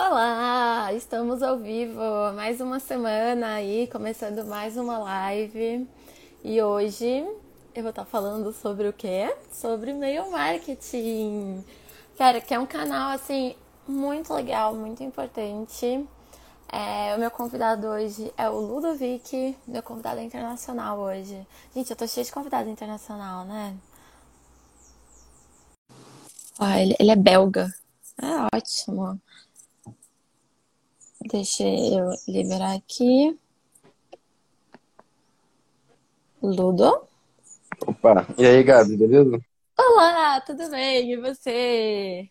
Olá, estamos ao vivo, mais uma semana aí, começando mais uma live. E hoje eu vou estar falando sobre o quê? Sobre e-mail marketing. Cara, que é um canal assim muito legal, muito importante. É, o meu convidado hoje é o Ludovic, meu convidado internacional hoje. Gente, eu tô cheia de convidado internacional, né? Ah, ele, ele é belga. É ótimo. Deixa eu liberar aqui. Ludo? Opa, e aí, Gabi, beleza? Olá, tudo bem? E você?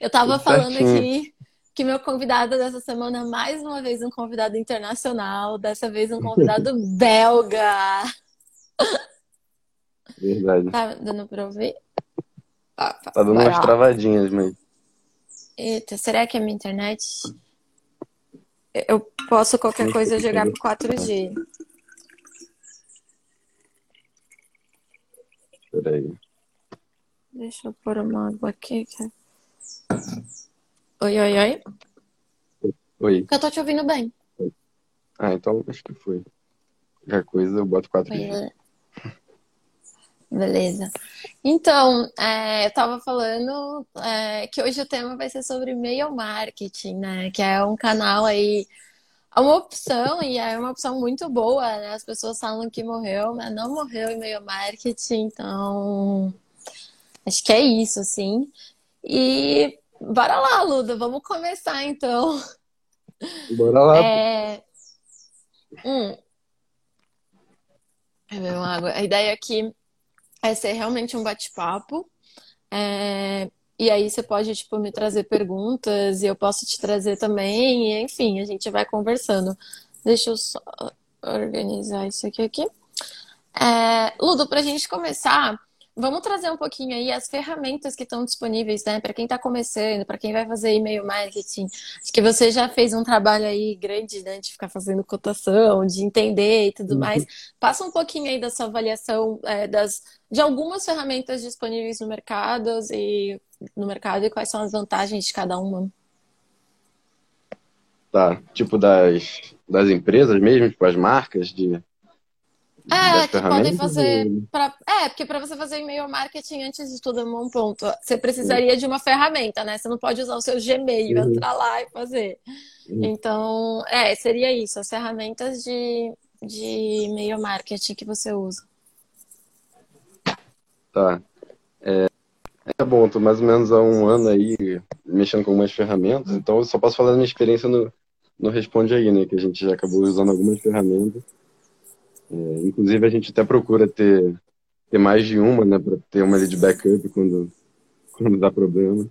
Eu tava Tudo falando certinho. aqui que meu convidado dessa semana, mais uma vez, um convidado internacional, dessa vez um convidado belga. Verdade. Tá dando pra ouvir? Tá dando umas travadinhas, mas. Eita, será que é minha internet? Eu posso qualquer coisa jogar pro 4G. Peraí. Deixa eu pôr uma água aqui. que- Oi, oi, oi. Oi. Eu tô te ouvindo bem. Ah, então acho que foi. Qualquer coisa eu boto 4G. Beleza. Beleza. Então, é, eu tava falando é, que hoje o tema vai ser sobre e-mail marketing, né? Que é um canal aí, é uma opção e é uma opção muito boa, né? As pessoas falam que morreu, mas não morreu e-mail marketing, então acho que é isso, assim. E bora lá, Luda, vamos começar então. Bora lá. É... Hum. Beber uma água. A ideia aqui é ser realmente um bate-papo. É, E aí você pode, tipo, me trazer perguntas e eu posso te trazer também. E, enfim, a gente vai conversando. Deixa eu só organizar isso aqui aqui. É, Ludo, para a gente começar, vamos trazer um pouquinho aí as ferramentas que estão disponíveis, né? Para quem está começando, para quem vai fazer e-mail marketing. Acho que você já fez um trabalho aí grande, né? De ficar fazendo cotação, de entender e tudo mais. Passa um pouquinho aí da sua avaliação é, das, de algumas ferramentas disponíveis no mercado e no mercado e quais são as vantagens de cada uma. Tá. Tipo das, das empresas mesmo, tipo as marcas de, É, que podem fazer. Pra... É, porque para você fazer e-mail marketing, antes de tudo, é um ponto. Você precisaria de uma ferramenta, né? Você não pode usar o seu Gmail, Uhum. entrar lá e fazer. Uhum. Então, é, seria isso, as ferramentas de, de e-mail marketing que você usa. Tá. É bom, tô mais ou menos há um ano aí mexendo com algumas ferramentas, então eu só posso falar da minha experiência no, no Responde Aí, né? Que a gente já acabou usando algumas ferramentas. É, inclusive a gente até procura ter, ter mais de uma, né? Pra ter uma ali de backup quando, quando dá problema.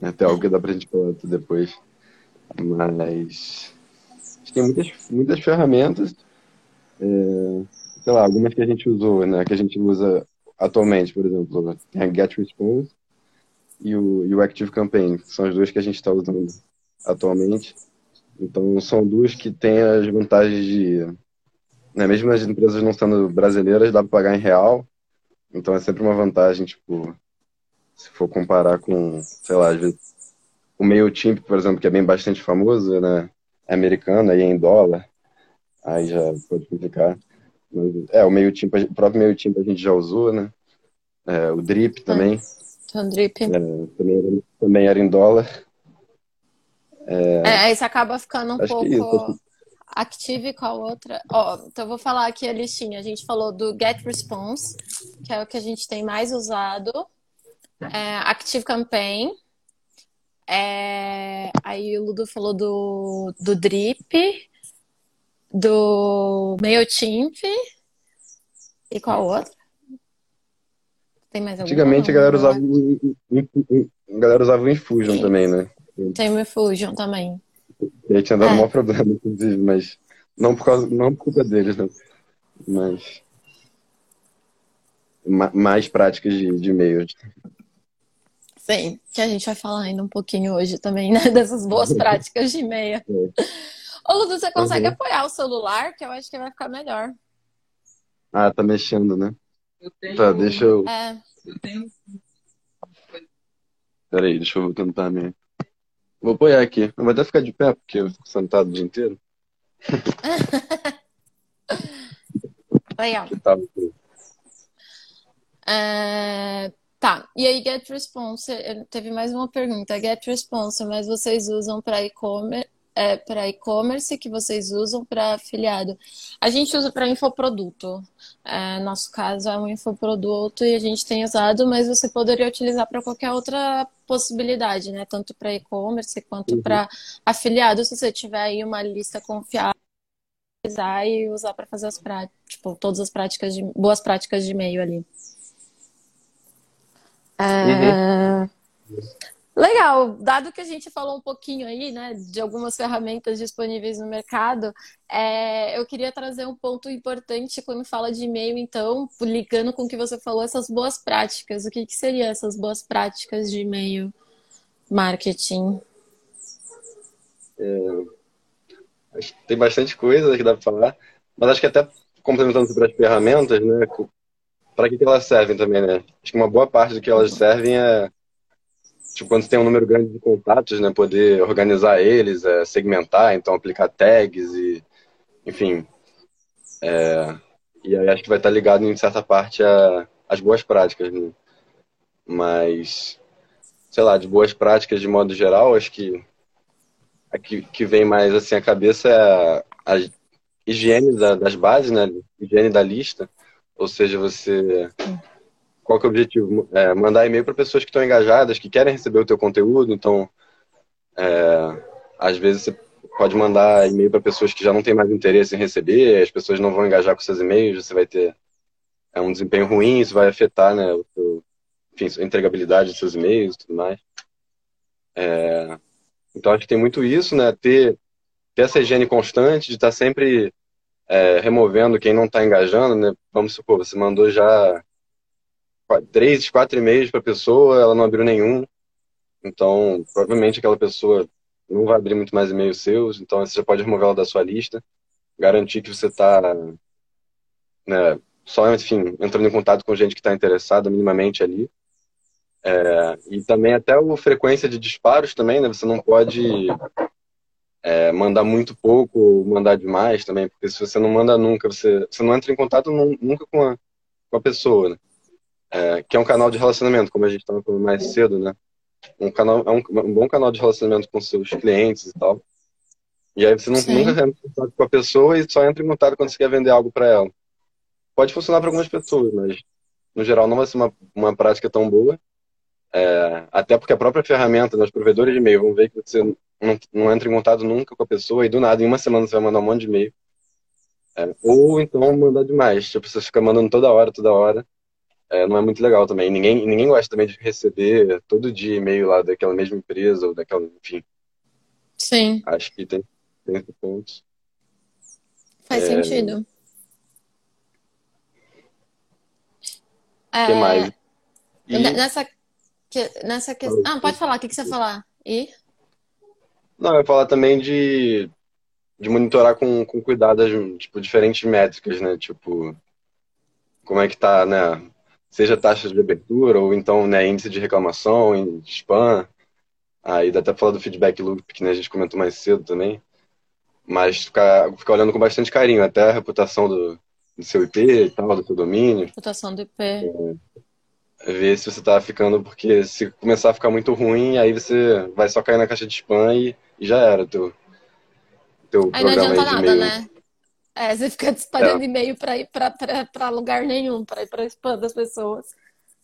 Até algo que dá pra gente falar depois. Mas a tem muitas, muitas ferramentas, é, sei lá, algumas que a gente usou, né? Que a gente usa atualmente, por exemplo, tem a GetResponse e o, e o Active Campaign, que são as duas que a gente está usando atualmente. Então, são duas que têm as vantagens de, né, mesmo as empresas não sendo brasileiras, dá para pagar em real. Então, é sempre uma vantagem, tipo, se for comparar com, sei lá, às vezes, o MailChimp, por exemplo, que é bem bastante famoso, né, é americano, aí é em dólar, aí já pode complicar. Mas, é, o MailChimp, o próprio MailChimp a gente já usou, né? É, o Drip também, Então, Drip. é, também, era, também era em dólar. É, aí você acaba ficando um é isso, pouco acho Active qual outra? Ó, então eu vou falar aqui a listinha. A gente falou do GetResponse, que é o que a gente tem mais usado. É, Active Campaign. É, aí o Ludo falou do, do Drip, do MailChimp. E qual outra? Tem mais alguma? Antigamente a galera usava, a galera usava o Infusion também, né? Tem o Infusion também. E aí tinha dado É. um maior problema, inclusive, mas não por causa, não por culpa deles, né? Mas ma- mais práticas de, de e-mail. Sim, que a gente vai falar ainda um pouquinho hoje também, né? Dessas boas práticas de e-mail. Ô, Ludo, você consegue Uhum. apoiar o celular? Que eu acho que vai ficar melhor. Ah, tá mexendo, né? Eu tenho, Tá, deixa eu. É, eu tenho Peraí, deixa eu tentar me. Vou apoiar aqui. Eu vou até ficar de pé, porque eu fico sentado o dia inteiro. Legal. Tá. É, tá, e aí Get Response, teve mais uma pergunta. Get Response, mas vocês usam para e-commerce, é, para e-commerce que vocês usam para afiliado? A gente usa para infoproduto. É, nosso caso é um infoproduto e a gente tem usado, mas você poderia utilizar para qualquer outra possibilidade, né? Tanto para e-commerce quanto uhum. para afiliado, se você tiver aí uma lista confiável e usar para fazer as práticas, tipo, todas as práticas de boas práticas de e-mail ali. É... Uhum. Legal, dado que a gente falou um pouquinho aí, né, de algumas ferramentas disponíveis no mercado, é, eu queria trazer um ponto importante quando fala de e-mail, então, ligando com o que você falou, essas boas práticas. O que, que seria essas boas práticas de e-mail marketing? É, acho que tem bastante coisa que dá para falar, mas acho que até complementando sobre as ferramentas, né, para que, que elas servem também, né? Acho que uma boa parte do que elas servem é tipo, quando você tem um número grande de contatos, né, poder organizar eles, é, segmentar, então aplicar tags e, enfim, é, e aí acho que vai estar ligado em certa parte às boas práticas, né? Mas, sei lá, de boas práticas de modo geral, acho que a que, que vem mais assim à cabeça é a, a higiene da, das bases, né? Higiene da lista, ou seja, você qual que é o objetivo? É, mandar e-mail para pessoas que estão engajadas, que querem receber o teu conteúdo. Então, é, às vezes você pode mandar e-mail para pessoas que já não têm mais interesse em receber, as pessoas não vão engajar com seus e-mails, você vai ter é, um desempenho ruim, isso vai afetar né, o teu, enfim, a entregabilidade dos seus e-mails e tudo mais. É, então, acho que tem muito isso, né? Ter, ter essa higiene constante, de estar tá sempre é, removendo quem não está engajando, né? Vamos supor, você mandou já três, quatro e-mails para a pessoa, ela não abriu nenhum. Então, provavelmente aquela pessoa não vai abrir muito mais e-mails seus, então você já pode remover ela da sua lista, garantir que você está, né, só, enfim, entrando em contato com gente que está interessada minimamente ali. É, e também até a frequência de disparos também, né, você não pode é, mandar muito pouco ou mandar demais também, porque se você não manda nunca, você, você não entra em contato nunca com a, com a pessoa, né? É, que é um canal de relacionamento, como a gente estava falando mais cedo, né? Um, canal, é um, um, bom canal de relacionamento com seus clientes e tal. E aí você não, nunca entra em contato com a pessoa e só entra em contato quando você quer vender algo para ela. Pode funcionar para algumas pessoas, mas no geral não vai ser uma, uma prática tão boa. É, até porque a própria ferramenta, nos provedores de e-mail, vão ver que você não, não entra em contato nunca com a pessoa e do nada, em uma semana, você vai mandar um monte de e-mail. É, ou então mandar demais. Tipo, você fica mandando toda hora, toda hora é, não é muito legal também. Ninguém, ninguém gosta também de receber todo dia e-mail lá daquela mesma empresa ou daquela, enfim. Sim. Acho que tem, tem esse ponto. Faz é... sentido. O que mais? E... Nessa, nessa questão. Ah, pode falar, o que, que você ia falar? E? Não, eu ia falar também de, de monitorar com, com cuidado as tipo, diferentes métricas, né? Tipo, como é que tá, né? Seja taxa de abertura ou então né, índice de reclamação, em spam. Aí dá até pra falar do feedback loop, que né, a gente comentou mais cedo também. Mas ficar, ficar olhando com bastante carinho, até a reputação do, do seu IP e tal, do seu domínio. Reputação do IP. É, ver se você tá ficando, porque se começar a ficar muito ruim, aí você vai só cair na caixa de spam e, e já era teu, teu aí programa não adianta nada, né? É, você fica disparando é. e-mail para ir para lugar nenhum, para ir para spam das pessoas.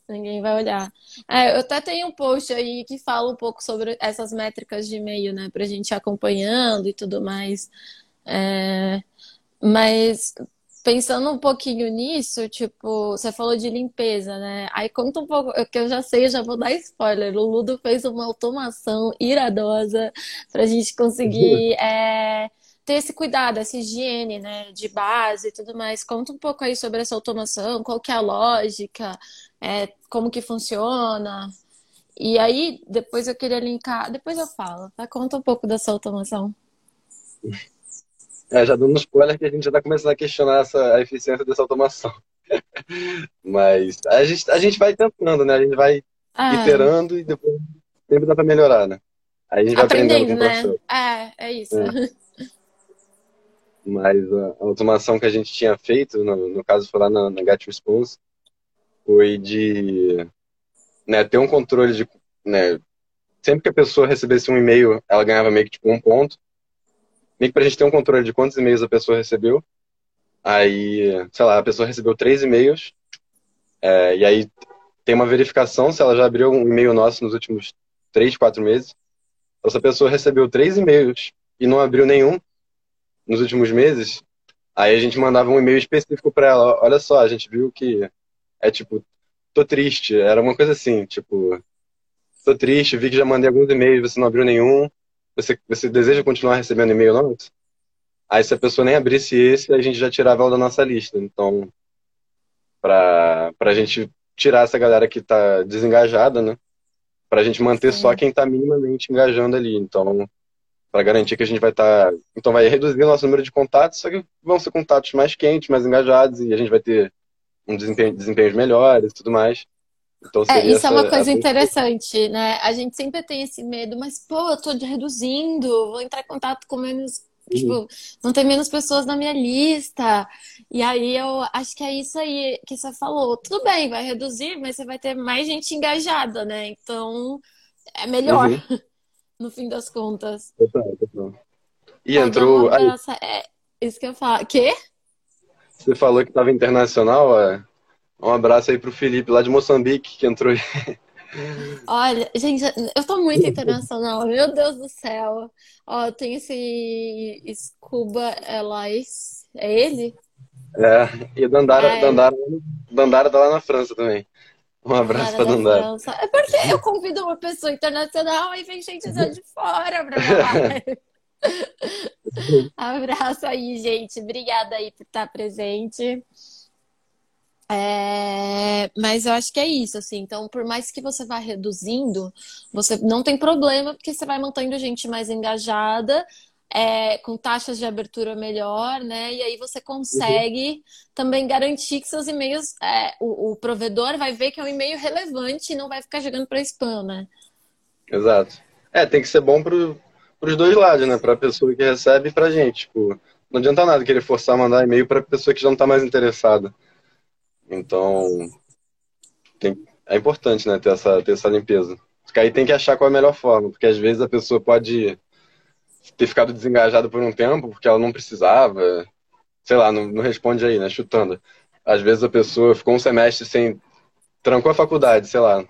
Ninguém vai olhar. É, eu até tenho um post aí que fala um pouco sobre essas métricas de e-mail, né? Pra gente ir acompanhando e tudo mais. É, mas pensando um pouquinho nisso, tipo, você falou de limpeza, né? Aí conta um pouco, que eu já sei, eu já vou dar spoiler. O Ludo fez uma automação iradosa pra gente conseguir. É, ter esse cuidado, essa higiene, né, de base e tudo mais. Conta um pouco aí sobre essa automação, qual que é a lógica, é, como que funciona. E aí, depois eu queria linkar, depois eu falo, tá? Conta um pouco dessa automação. É, já dando um spoiler que a gente já está começando a questionar essa, a eficiência dessa automação. Mas a gente, a gente vai tentando, né? A gente vai ah. iterando e depois sempre dá para melhorar, né? Aí a gente vai aprendendo, aprendendo né? É, é isso. É. Mas a a automação que a gente tinha feito, no, no caso foi lá na, na Get Response, foi de né, ter um controle de. Né, sempre que a pessoa recebesse um e-mail, ela ganhava meio que tipo um ponto. Meio que pra gente ter um controle de quantos e-mails a pessoa recebeu. Aí, sei lá, a pessoa recebeu três e-mails, é, e aí tem uma verificação se ela já abriu um e-mail nosso nos últimos três, quatro meses. Então, se a pessoa recebeu três e-mails e não abriu nenhum nos últimos meses, aí a gente mandava um e-mail específico para ela. Olha só, a gente viu que é tipo, tô triste. Era uma coisa assim, tipo, tô triste, vi que já mandei alguns e-mails, você não abriu nenhum. Você, você deseja continuar recebendo e-mail nosso? Aí se a pessoa nem abrisse esse, a gente já tirava ela da nossa lista. Então, pra, pra gente tirar essa galera que tá desengajada, né? Pra gente manter só Sim. quem tá minimamente engajando ali. Então, para garantir que a gente vai estar. Então, vai reduzir o nosso número de contatos, só que vão ser contatos mais quentes, mais engajados, e a gente vai ter um desempenho, desempenhos melhores e tudo mais. Então, É, isso é essa, uma coisa essa- interessante, né? A gente sempre tem esse medo, mas, pô, eu tô reduzindo, vou entrar em contato com menos, Uhum. tipo, não tem menos pessoas na minha lista. E aí eu acho que é isso aí que você falou. Tudo bem, vai reduzir, mas você vai ter mais gente engajada, né? Então, é melhor, Uhum. no fim das contas. Total, total. E entrou. Aí. É isso que eu falo. Quê? você falou que estava internacional, ó. Um abraço aí pro Felipe, lá de Moçambique, que entrou. Olha, gente, eu tô muito internacional, meu Deus do céu. Ó, tem esse Scuba Elias, é ele? É, e Dandara, É. Dandara, Dandara tá lá na França também. Um abraço Dandara. França. É porque eu convido uma pessoa internacional e vem gente de fora pra falar. Abraço aí, gente. Obrigada aí por estar presente. É, mas eu acho que é isso, assim. Então, por mais que você vá reduzindo, você não tem problema, porque você vai mantendo gente mais engajada, é, com taxas de abertura melhor, né? E aí você consegue também garantir que seus e-mails, é, o, o provedor vai ver que é um e-mail relevante e não vai ficar jogando para spam, né? Exato. É, tem que ser bom pro, pros dois lados, né? Pra pessoa que recebe e pra gente. Tipo, não adianta nada querer forçar a mandar e-mail pra pessoa que já não tá mais interessada. Então, tem- é importante, né, ter essa, ter essa limpeza. Porque aí tem que achar qual é a melhor forma, porque às vezes a pessoa pode ter ficado desengajada por um tempo porque ela não precisava, sei lá, não, não responde aí, né, chutando. Às vezes a pessoa ficou um semestre sem, trancou a faculdade, sei lá.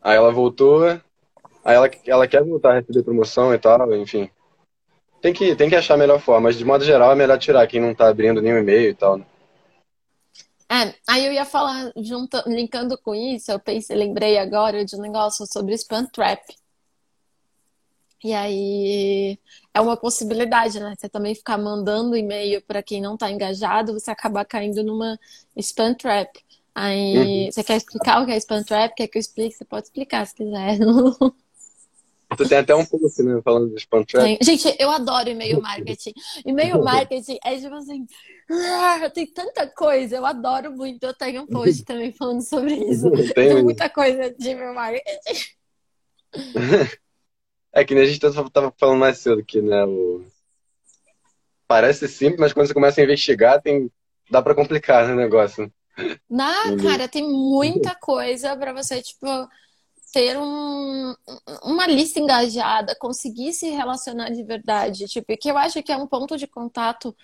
Aí ela voltou, aí ela, ela quer voltar a receber promoção e tal, enfim. Tem que, tem que achar a melhor forma, mas de modo geral é melhor tirar quem não tá abrindo nenhum e-mail e tal, né? É, aí eu ia falar, junta, linkando com isso, eu pensei, lembrei agora de um negócio sobre spam trap. E aí é uma possibilidade, né? Você também ficar mandando e-mail para quem não tá engajado, você acabar caindo numa spam trap. Aí, você quer explicar o que é spam trap? Quer que eu explique? Você pode explicar se quiser. Tu tem até um post, né, falando de spam trap. Gente, eu adoro e-mail marketing. E-mail marketing é tipo assim, ah, tem tanta coisa, eu adoro muito. Eu tenho um post também falando sobre isso. Tem Tem muita coisa de e-mail marketing. É que nem a gente tava tava falando mais cedo que, né, o... Parece simples, mas quando você começa a investigar, tem... dá pra complicar, né, o negócio. Na, cara, tem muita coisa pra você, tipo, ter um, uma lista engajada, conseguir se relacionar de verdade, tipo, que eu acho que é um ponto de contato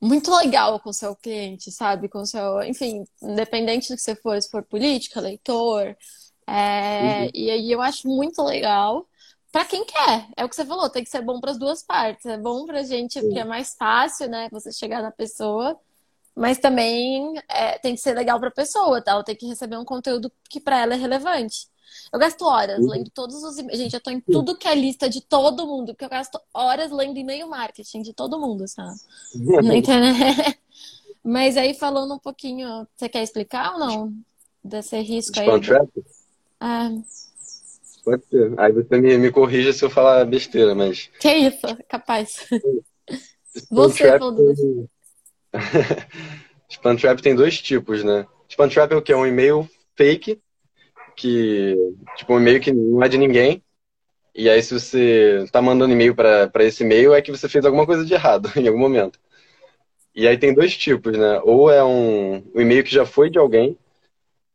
muito legal com o seu cliente, sabe? Com seu, enfim, independente do que você for, se for política, leitor, é, Uhum. e aí eu acho muito legal. Pra quem quer, é o que você falou, tem que ser bom pras duas partes. É bom pra gente, porque é mais fácil, né? Você chegar na pessoa. Mas também é, tem que ser legal para a pessoa, tá? Ela tem que receber um conteúdo que para ela é relevante. Eu gasto horas Uhum. lendo todos os e-mails. Gente, eu tô em tudo que é lista de todo mundo, porque eu gasto horas lendo e-mail marketing de todo mundo, sabe? Na internet. Mas aí falando um pouquinho, você quer explicar ou não? Desse risco aí? Trap? Ah, Pode ser. Aí você me, me corrija se eu falar besteira, mas... que isso, capaz. Você trap falou tem... Spam trap tem dois tipos, né? Spam trap é o que? É um e-mail fake, que... Tipo, um e-mail que não é de ninguém. E aí, se você tá mandando e-mail para esse e-mail, é que você fez alguma coisa de errado em algum momento. E aí tem dois tipos, né? Ou é um, um e-mail que já foi de alguém,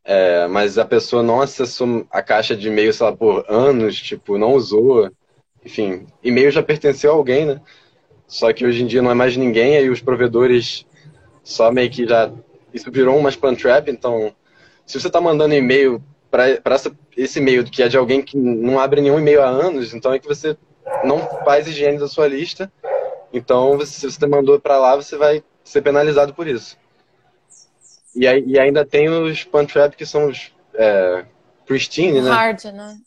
é, mas a pessoa não acessou a caixa de e-mail, sei lá, por anos, tipo, não usou. Enfim, e-mail já pertenceu a alguém, né? Só que hoje em dia não é mais ninguém, aí os provedores só meio que já. Isso virou uma spam trap, então, se você está mandando e-mail para esse e-mail que é de alguém que não abre nenhum e-mail há anos, então é que você não faz higiene da sua lista. Então, se você mandou para lá, você vai ser penalizado por isso. E, e ainda tem os punch trap que são os é, pristine, né? Hard, né?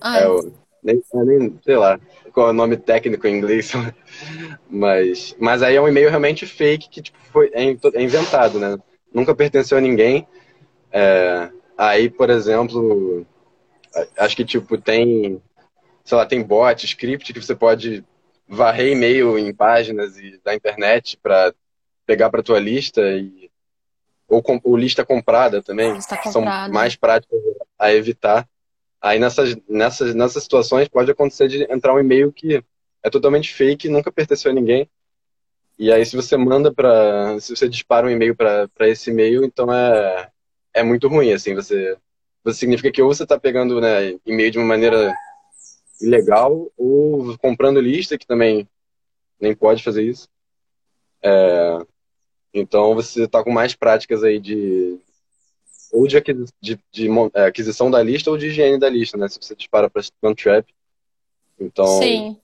Ah, é, o, nem, nem, sei lá qual é o nome técnico em inglês, mas, mas aí é um e-mail realmente fake que tipo, foi, é, é inventado, né? Nunca pertenceu a ninguém. É, aí, por exemplo, acho que tipo tem, sei lá, tem bot, script que você pode varrer e-mail em páginas e, da internet para pegar para tua lista e ou, com, ou lista comprada também, lista são mais práticas a evitar. Aí nessas, nessas, nessas situações pode acontecer de entrar um e-mail que é totalmente fake, nunca pertenceu a ninguém. E aí se você manda para, se você dispara um e-mail para esse e-mail, então é é muito ruim assim, você você significa que ou você está pegando né, e-mail de uma maneira ilegal ou comprando lista que também nem pode fazer isso. É, então você está com mais práticas aí de ou de, de, de, é, aquisição da lista ou de higiene da lista, né? Se você dispara para trap. Então. Sim.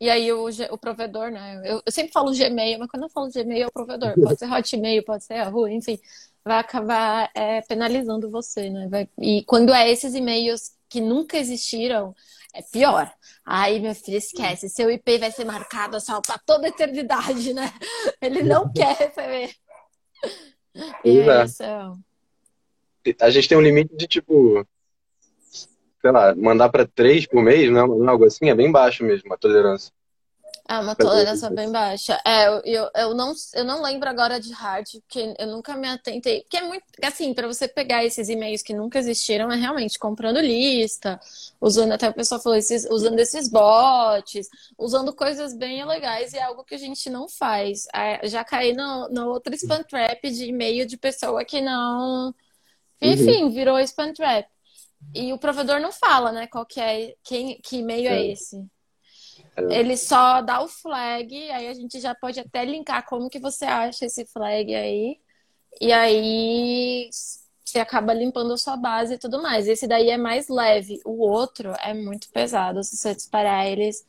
E aí o, o provedor, né? Eu, eu, sempre falo Gmail, mas quando eu falo Gmail é o provedor. Pode ser Hotmail, pode ser Yahoo, enfim, vai acabar é, penalizando você, né? Vai, e quando é esses e-mails que nunca existiram, é pior. Aí, meu filho, esquece. Seu IP vai ser marcado só para toda a eternidade, né? Ele não quer receber. E é isso. A gente tem um limite de, tipo, sei lá, mandar para três por mês, não, é algo assim, é bem baixo mesmo a tolerância. É uma tolerância bem baixa. É, eu, eu, não, eu não lembro agora de hard, porque eu nunca me atentei. Porque é muito. Assim, para você pegar esses e-mails que nunca existiram, é realmente comprando lista, usando, até o pessoal falou, esses, usando esses bots, usando coisas bem legais, e é algo que a gente não faz. É, já caí no, no outro spam trap de e-mail de pessoa que não. Enfim, uhum. virou spam trap. E o provedor não fala, né, qual que é, quem, que e-mail é, é esse. Ele só dá o flag, aí a gente já pode até linkar como que você acha esse flag aí. E aí você acaba limpando a sua base e tudo mais. Esse daí é mais leve. O outro é muito pesado. Se você disparar, eles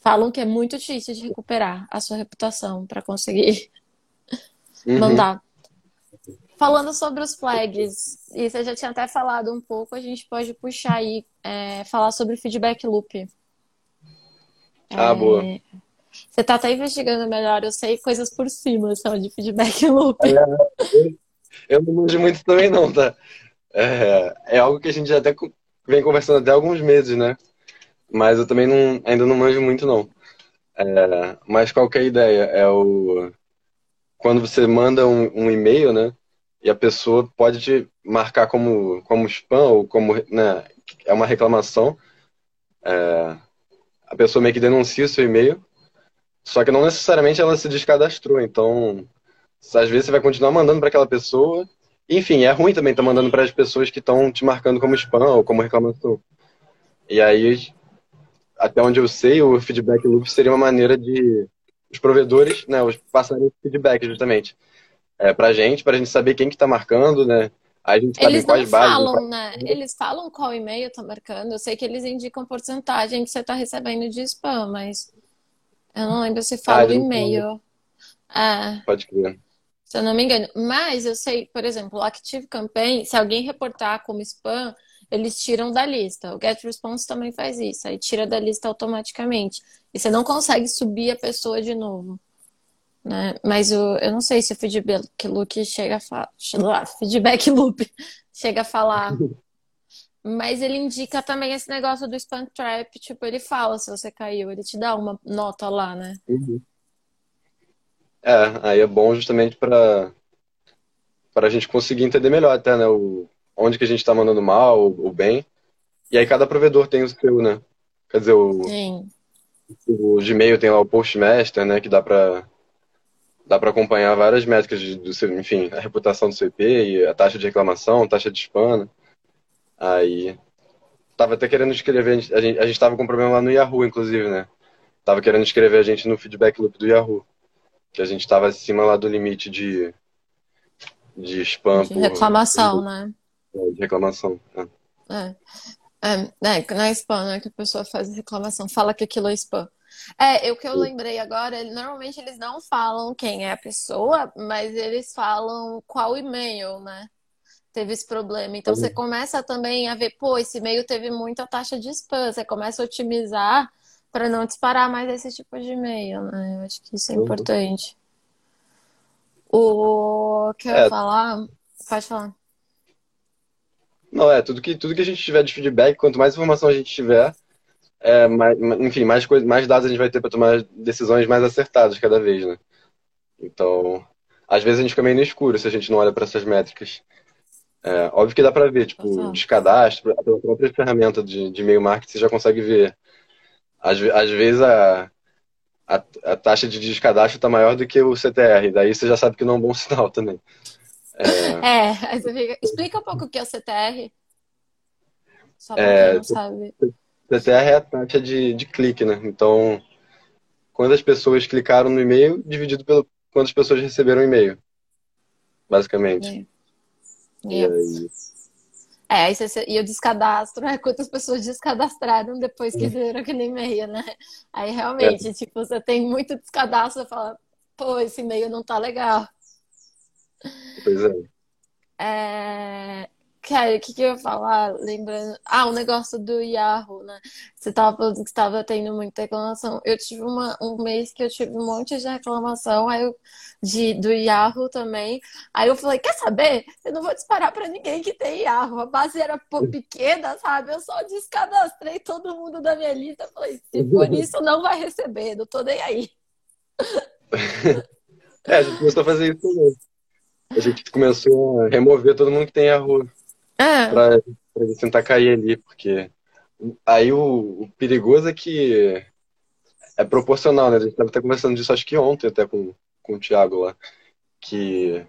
falam que é muito difícil de recuperar a sua reputação para conseguir uhum. mandar. Falando sobre os flags, e você já tinha até falado um pouco, a gente pode puxar aí, é, falar sobre feedback loop. Ah, é... boa. Você tá até investigando melhor, eu sei coisas por cima, só de feedback loop. É, eu, eu não manjo muito também não, tá? É, é algo que a gente já até vem conversando até alguns meses, né? Mas eu também não, ainda não manjo muito não. É, mas qual que é a ideia? É o quando você manda um, um, e-mail, né? E a pessoa pode te marcar como, como spam ou como né, é uma reclamação. É, a pessoa meio que denuncia o seu e-mail, só que não necessariamente ela se descadastrou. Então, às vezes você vai continuar mandando para aquela pessoa. Enfim, é ruim também estar tá mandando para as pessoas que estão te marcando como spam ou como reclamação. E aí, até onde eu sei, o feedback loop seria uma maneira de os provedores, né, passarem feedback justamente é, para a gente, para a gente saber quem que está marcando, né, a gente eles não falam, né? Eles falam qual e-mail tá marcando. Eu sei que eles indicam porcentagem que você tá recebendo de spam, mas eu não lembro se fala ah, o e-mail. É. Pode crer. Se eu não me engano. Mas eu sei, por exemplo, o Active Campaign, se alguém reportar como spam, eles tiram da lista. O GetResponse também faz isso, aí tira da lista automaticamente. E você não consegue subir a pessoa de novo. Né? Mas o, eu não sei se o feedback loop chega a falar. Feedback loop chega a falar. Mas ele indica também esse negócio do spam trap. Tipo, ele fala se você caiu, ele te dá uma nota lá, né? Uhum. É, aí é bom justamente para para a gente conseguir entender melhor até, né? O, onde que a gente está mandando mal ou bem. E aí cada provedor tem o seu, né? Quer dizer, o, Sim. o Gmail tem lá o Postmaster, né? Que dá pra, dá pra acompanhar várias métricas do seu, enfim, a reputação do seu IP e a taxa de reclamação, taxa de spam. Né? Aí. Tava até querendo escrever, a gente, a gente tava com problema lá no Yahoo, inclusive, né? Tava querendo escrever a gente no feedback loop do Yahoo. Que a gente tava acima lá do limite de, de spam. De reclamação, por, né? É, de reclamação. É. É. É, é, não é spam, né? Que a pessoa faz reclamação, fala que aquilo é spam. É, o que eu lembrei agora, normalmente eles não falam quem é a pessoa, mas eles falam qual e-mail, né? Teve esse problema. Então você uhum. começa também a ver, pô, esse e-mail teve muita taxa de spam. Você começa a otimizar para não disparar mais esse tipo de e-mail, né? Eu acho que isso é uhum. importante. O que eu ia é. falar? Pode falar. Não, é, tudo que, tudo que a gente tiver de feedback, quanto mais informação a gente tiver, é, mais, enfim, mais, coisa, mais dados a gente vai ter para tomar decisões mais acertadas cada vez, né? Então, às vezes a gente fica meio no escuro se a gente não olha para essas métricas. É, óbvio que dá para ver, tipo, uhum. descadastro, pela própria ferramenta de, de e-mail marketing, você já consegue ver. Às, às vezes a, a, a taxa de descadastro está maior do que o CTR, daí você já sabe que não é um bom sinal também. É, é explica um pouco o que é o CTR. Só pra é, quem não sabe. CTR é a taxa de, de clique, né? Então, quantas pessoas clicaram no e-mail dividido pelo quantas pessoas receberam o e-mail. Basicamente. É. E aí... É, aí você, e o descadastro é quantas pessoas descadastraram depois que viram aquele e-mail, né? Aí realmente, é. tipo, você tem muito descadastro, você fala, pô, esse e-mail não tá legal. Pois é. é... Cara, o que, que eu ia falar? Lembrando. Ah, o negócio do Yahoo, né? Você tava falando que estava tendo muita reclamação. Eu tive uma, um mês que eu tive um monte de reclamação aí eu, de, do Yahoo também. Aí eu falei: quer saber? Eu não vou disparar para ninguém que tem Yahoo. A base era pequena, sabe? Eu só descadastrei todo mundo da minha lista. Falei: se por isso não vai receber, não tô nem aí. é, a gente começou a fazer isso também a gente começou a remover todo mundo que tem a É. Pra, pra tentar cair ali, porque aí o, o, perigoso é que é proporcional, né? A gente estava até conversando disso acho que ontem até com, com o Thiago lá. Que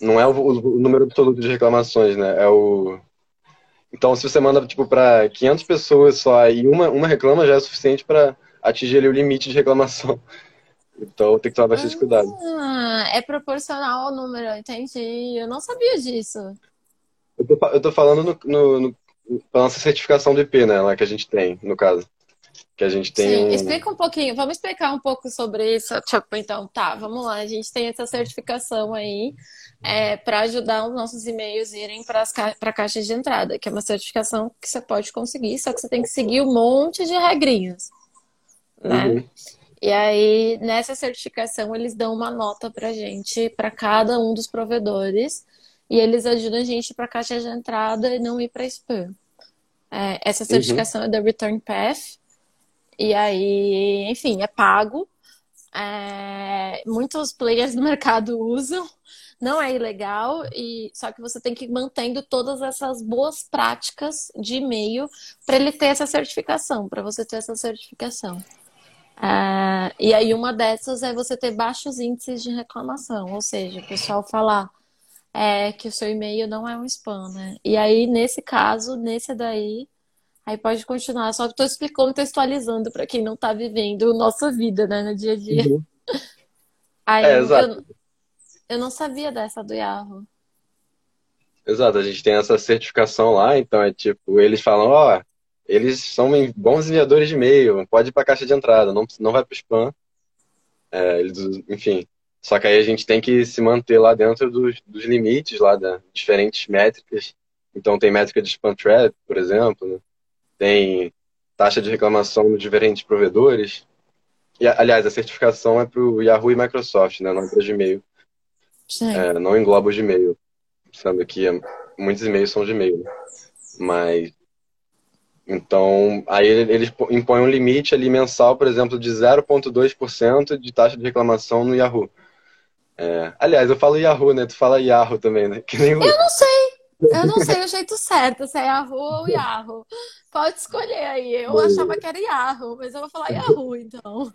não é o, o número absoluto de reclamações, né? É o. Então, se você manda tipo para 500 pessoas só e uma, uma reclama, já é suficiente para atingir ali o limite de reclamação. Então tem que tomar bastante ah, cuidado. É proporcional ao número, entendi. Eu não sabia disso. Eu tô, eu tô falando no, no, no, nossa certificação do IP, né? Lá que a gente tem, no caso. Que a gente tem. Sim, um... explica um pouquinho, vamos explicar um pouco sobre isso. Tipo, então, tá, vamos lá. A gente tem essa certificação aí é, para ajudar os nossos e-mails irem para a caixa de entrada, que é uma certificação que você pode conseguir, só que você tem que seguir um monte de regrinhas. Né? Uhum. E aí, nessa certificação, eles dão uma nota pra gente, para cada um dos provedores, e eles ajudam a gente para caixa de entrada e não ir para spam. É, essa uhum. certificação uhum. é da Return Path, e aí, enfim, é pago. É, muitos players do mercado usam, não é ilegal, e só que você tem que ir mantendo todas essas boas práticas de e-mail para ele ter essa certificação, para você ter essa certificação. Uh, e aí uma dessas é você ter baixos índices de reclamação, ou seja, o pessoal falar é, que o seu e-mail não é um spam, né? E aí, nesse caso, nesse daí, aí pode continuar. Só que estou explicando, contextualizando para quem não está vivendo nossa vida, né, no dia a dia. Uhum. Aí é, eu, eu não sabia dessa do Yahoo. Exato, a gente tem essa certificação lá, então é tipo, eles falam, ó, oh, eles são bons enviadores de e-mail, pode ir para a caixa de entrada, não, não vai para o spam. É, eles, enfim, só que aí a gente tem que se manter lá dentro dos, dos limites lá da diferentes métricas. Então tem métrica de spam trap, por exemplo, né? tem taxa de reclamação de diferentes provedores. E, aliás, a certificação é para o Yahoo e Microsoft, né? não é para Gmail. É, não engloba o Gmail, sendo que muitos e-mails são Gmail. Né? Mas então, aí eles impõem um limite ali mensal, por exemplo, de 0,2% de taxa de reclamação no Yahoo. É, aliás, eu falo Yahoo, né? Tu fala Yahoo também, né? Que nem o... Eu não sei. Eu não sei o jeito certo, se é Yahoo ou Yahoo. Pode escolher aí. Eu achava que era Yahoo, mas eu vou falar Yahoo, então.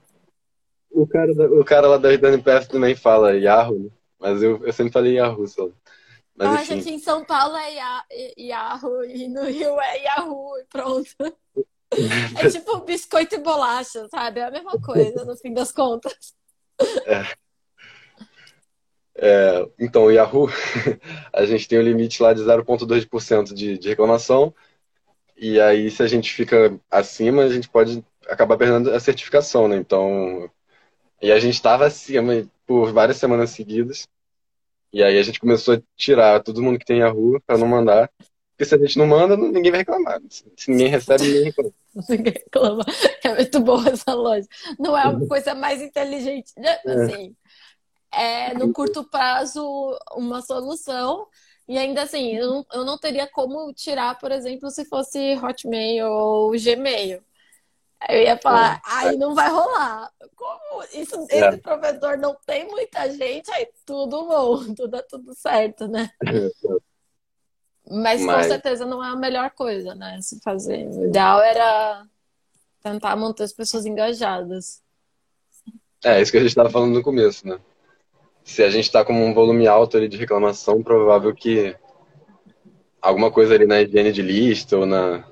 O cara, da- o cara lá da da NPF também fala Yahoo, né? Mas eu, eu sempre falei Yahoo só. Mas Eu acho que enfim. em São Paulo é Ya- Yahoo e no Rio é Yahoo e pronto. É tipo biscoito e bolacha, sabe? É a mesma coisa, no fim das contas. É, então, o Yahoo, a gente tem o limite lá de 0,2% de, de reclamação. E aí, se a gente fica acima, a gente pode acabar perdendo a certificação, né? Então, e a gente estava acima por várias semanas seguidas. E aí a gente começou a tirar todo mundo que tem Yahoo para não mandar. Porque se a gente não manda, ninguém vai reclamar. Se se ninguém recebe, ninguém reclama. Ninguém reclama. É muito boa essa loja. Não é a coisa mais inteligente, né? Assim, é no curto prazo uma solução. E ainda assim, eu não, eu não teria como tirar, por exemplo, se fosse Hotmail ou Gmail. Eu ia falar, aí não vai rolar. Como isso, esse É. provedor não tem muita gente, aí tudo bom, tudo dá tudo certo, né? Mas com Mas- certeza não é a melhor coisa, né? Se fazer. O ideal era tentar manter as pessoas engajadas. É, isso que a gente estava falando no começo, né? Se a gente está com um volume alto ali de reclamação, provável que alguma coisa ali na higiene de lista ou na.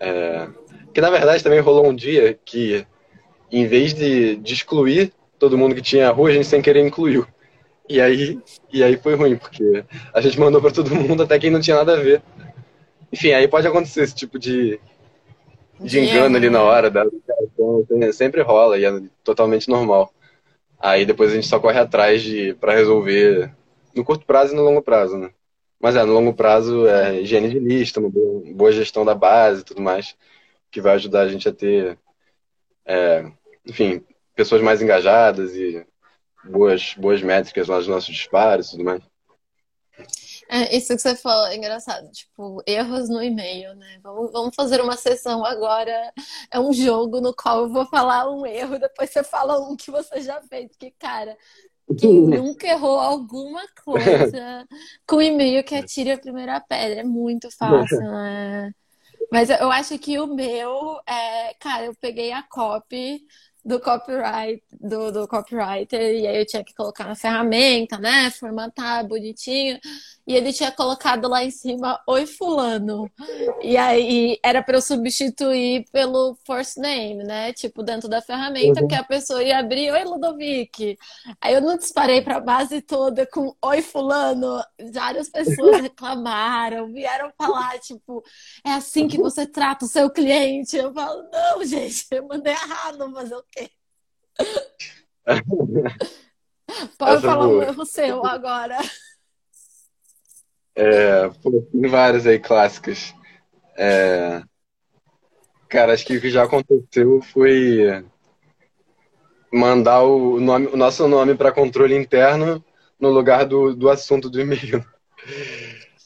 É... Que na verdade também rolou um dia que, em vez de, de excluir todo mundo que tinha rua, a gente sem querer incluiu. E aí, e aí foi ruim, porque a gente mandou para todo mundo até quem não tinha nada a ver. Enfim, aí pode acontecer esse tipo de, de engano ali na hora da ligação, sempre rola e é totalmente normal. Aí depois a gente só corre atrás de para resolver no curto prazo e no longo prazo, né? Mas é, no longo prazo é higiene de lista, uma boa, gestão da base e tudo mais, que vai ajudar a gente a ter, é, enfim, pessoas mais engajadas e boas, boas métricas lá dos nossos disparos e tudo mais. É, isso que você falou é engraçado, tipo, erros no e-mail, né? Vamos, vamos fazer uma sessão agora. É um jogo no qual eu vou falar um erro, depois você fala um que você já fez. Porque, cara, quem nunca errou alguma coisa com e-mail que atire a primeira pedra? É muito fácil, né? Mas eu acho que o meu, é, cara, eu peguei a copy do copyright, do, do copywriter, e aí eu tinha que colocar na ferramenta, né? Formatar bonitinho. E ele tinha colocado lá em cima, oi fulano. E aí era para eu substituir pelo first name, né? Tipo, dentro da ferramenta, Uhum. que a pessoa ia abrir, oi Ludovic. Aí eu não disparei para a base toda com oi fulano. Várias pessoas reclamaram, vieram falar, tipo, é assim que você trata o seu cliente. Eu falo, não, gente, eu mandei errado, o quê? Pode Essa é falar um erro seu agora. É, pô, tem várias aí clássicas. É, cara, acho que o que já aconteceu foi mandar o nome, o nosso nome para controle interno no lugar do, do assunto do e-mail.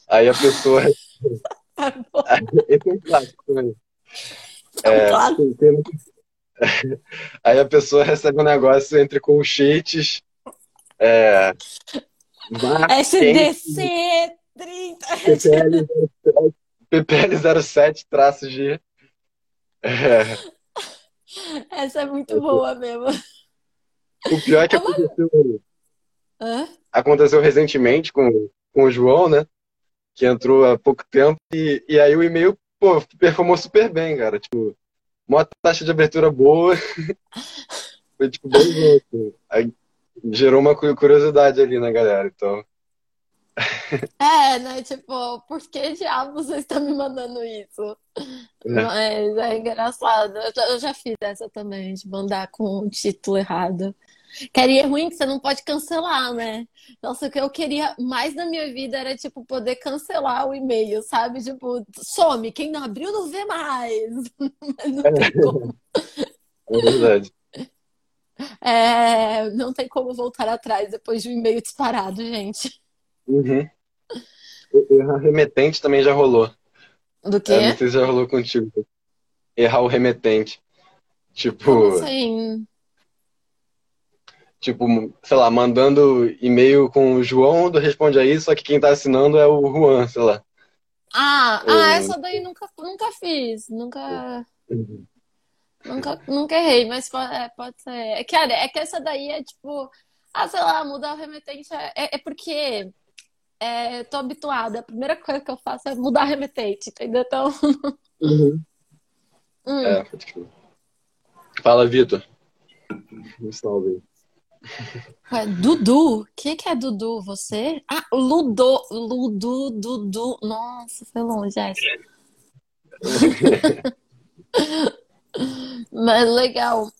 Aí a pessoa. Esse é um clássico também. É, Claro. tem- tem- Aí a pessoa recebe um negócio entre colchetes. É, SDC 30. PPL 07, PPL 07 traço G. É, Essa é muito boa mesmo. o pior é que É uma- aconteceu, Hã? aconteceu recentemente com, com o João, né? Que entrou há pouco tempo. E, e aí o e-mail, pô, performou super bem, cara. Tipo, uma taxa de abertura boa. Foi, tipo, bem assim. Aí gerou uma cu- curiosidade ali na galera. Então, É, né? Tipo, por que diabos você está me mandando isso? Mas é engraçado. Eu já fiz essa também, de mandar com o título errado. Queria ruim que você não pode cancelar, né? Nossa, o que eu queria mais na minha vida era, tipo, poder cancelar o e-mail, sabe? Tipo, some, quem não abriu não vê mais. Não tem como. é verdade. É, não tem como voltar atrás depois de um e-mail disparado, gente. Uhum. Errar remetente também já rolou. Do É, quê? não sei se já rolou contigo. Errar o remetente. Como Tipo, assim? Tipo, sei lá, mandando e-mail com o João do Responde Aí, só que quem tá assinando é o Juan, sei lá. Ah, ah, essa daí nunca, nunca fiz. Nunca. Nunca, nunca errei, mas pode, é, pode ser. É que, é que essa daí é tipo. Ah, sei lá, mudar o remetente é, é, é porque é, tô habituada. A primeira coisa que eu faço é mudar remetente, entendeu? Então. Uhum. hum. É, Fala, Vitor. Um salve. Dudu? O que, é Dudu? Você? Ah, Ludo, Ludu, Dudu. Nossa, foi longe essa. Mas legal.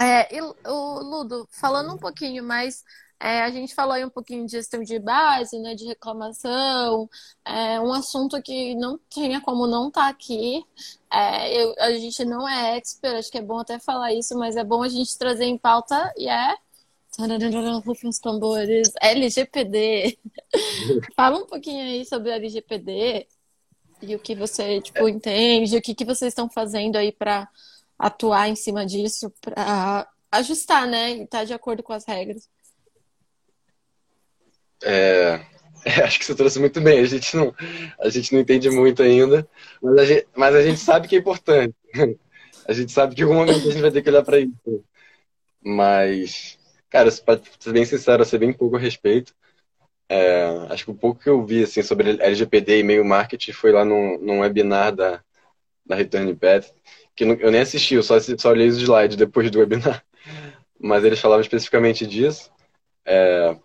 É, e, o Ludo, falando um pouquinho mais, é, a gente falou aí um pouquinho de gestão de base, né, de reclamação, é um assunto que não tinha como não estar tá aqui. É, eu, a gente não é expert, acho que é bom até falar isso, mas é bom a gente trazer em pauta e é Rufem os tambores. LGPD. Fala um pouquinho aí sobre LGPD e o que você tipo, entende, o que, que vocês estão fazendo aí para atuar em cima disso, para ajustar, né? E estar tá de acordo com as regras. É, acho que você trouxe muito bem. A gente não, a gente não entende muito ainda, mas a gente, mas a gente sabe que é importante. A gente sabe que em algum momento a gente vai ter que olhar para isso. Mas, cara, para ser bem sincero, eu sei bem pouco a respeito. É, acho que o pouco que eu vi assim, sobre LGPD e meio marketing foi lá num, num webinar da, da Return Path, que eu nem assisti, eu só, só olhei os slides depois do webinar. Mas eles falavam especificamente disso. É,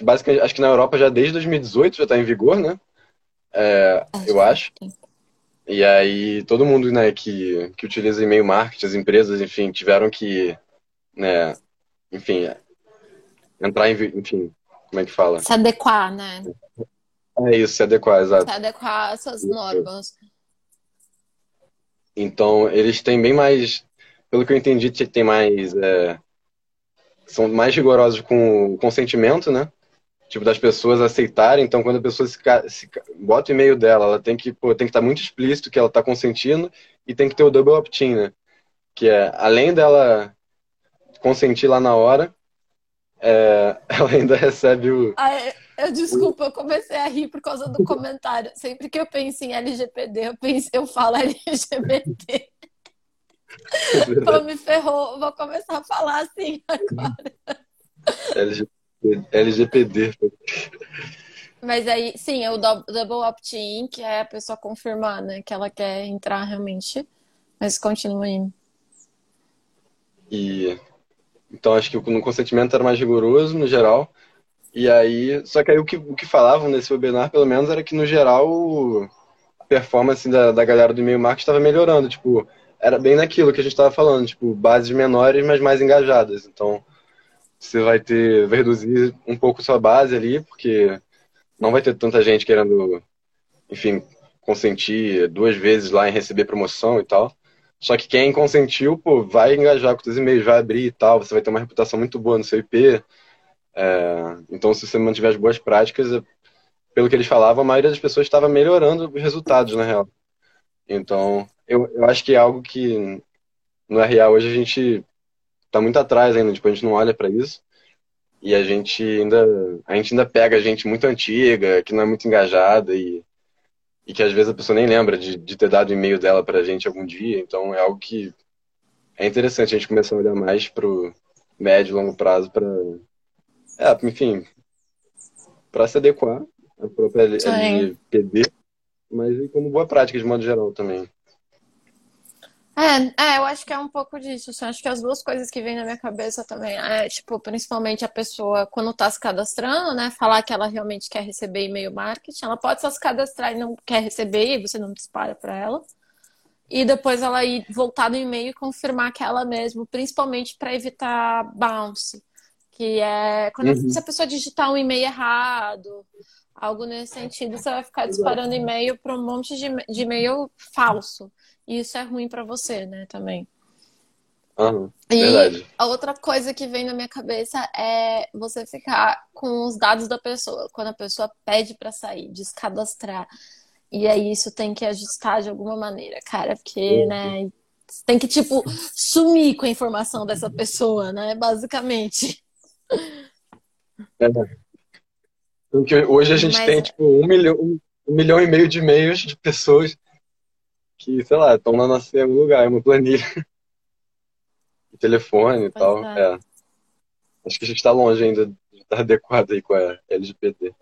que basicamente, acho que na Europa já desde 2018 já está em vigor, né? É, eu acho. E aí todo mundo né, que, que utiliza e-mail marketing, as empresas, enfim, tiveram que, né, enfim, entrar em, enfim, como é que fala? Se adequar, né? É isso, se adequar, exato. Se adequar a essas normas. Então, eles têm bem mais, pelo que eu entendi, tem mais, é, são mais rigorosos com o consentimento, né? Tipo, das pessoas aceitarem. Então, quando a pessoa se, se bota o e-mail dela, ela tem que, pô, tem que estar muito explícito que ela está consentindo e tem que ter o double opt-in, né? Que é, além dela consentir lá na hora, é, ela ainda recebe o. Ai, eu, desculpa, eu comecei a rir por causa do comentário. Sempre que eu penso em LGPD, eu, penso, eu falo LGBT. Pô, me ferrou. Vou começar a falar assim agora. LGPD. Mas aí, sim, é o double opt-in, que é a pessoa confirmar, né, que ela quer entrar realmente. Mas continua indo. E então acho que no consentimento era mais rigoroso no geral. E aí, só que aí o que, o que falavam nesse webinar, pelo menos, era que no geral a performance da, da galera do e-mail marketing estava melhorando. Tipo, era bem naquilo que a gente estava falando, tipo, bases menores, mas mais engajadas. Então, você vai ter, vai reduzir um pouco sua base ali, porque não vai ter tanta gente querendo, enfim, consentir duas vezes lá em receber promoção e tal. Só que quem consentiu, pô, vai engajar com os e-mails, vai abrir e tal, você vai ter uma reputação muito boa no seu IP. É, então, se você mantiver as boas práticas, pelo que eles falavam, a maioria das pessoas estava melhorando os resultados, na real. Então, eu, eu acho que é algo que no RA hoje a gente está muito atrás ainda, tipo, a gente não olha para isso. E a gente ainda a gente ainda pega gente muito antiga, que não é muito engajada e e que às vezes a pessoa nem lembra de, de ter dado o e-mail dela para a gente algum dia. Então é algo que é interessante a gente começar a olhar mais para o médio e longo prazo para, é, enfim, para se adequar à própria LGPD, mas como boa prática de modo geral também. É, é, eu acho que é um pouco disso. Assim, acho que as duas coisas que vêm na minha cabeça também é, tipo, principalmente a pessoa, quando tá se cadastrando, né, falar que ela realmente quer receber e-mail marketing, ela pode só se cadastrar e não quer receber, e você não dispara para ela. E depois ela ir voltar no e-mail e confirmar que é ela mesma, principalmente para evitar bounce, que é quando uhum. se a pessoa digitar um e-mail errado, algo nesse sentido, você vai ficar disparando e-mail para um monte de, de e-mail falso. E isso é ruim para você, né, também. Uhum, e verdade. a outra coisa que vem na minha cabeça é você ficar com os dados da pessoa. Quando a pessoa pede para sair, descadastrar. E aí isso tem que ajustar de alguma maneira, cara, porque, uhum. né, tem que, tipo, sumir com a informação dessa pessoa, né? Basicamente. É. Porque hoje a gente Mas... tem, é tipo, um milhão, um milhão e meio de e-mails de pessoas que, sei lá, estão na nossa em algum lugar, é uma planilha. telefone e tal. É. é. Acho que a gente está longe ainda de estar adequado aí com a LGBT.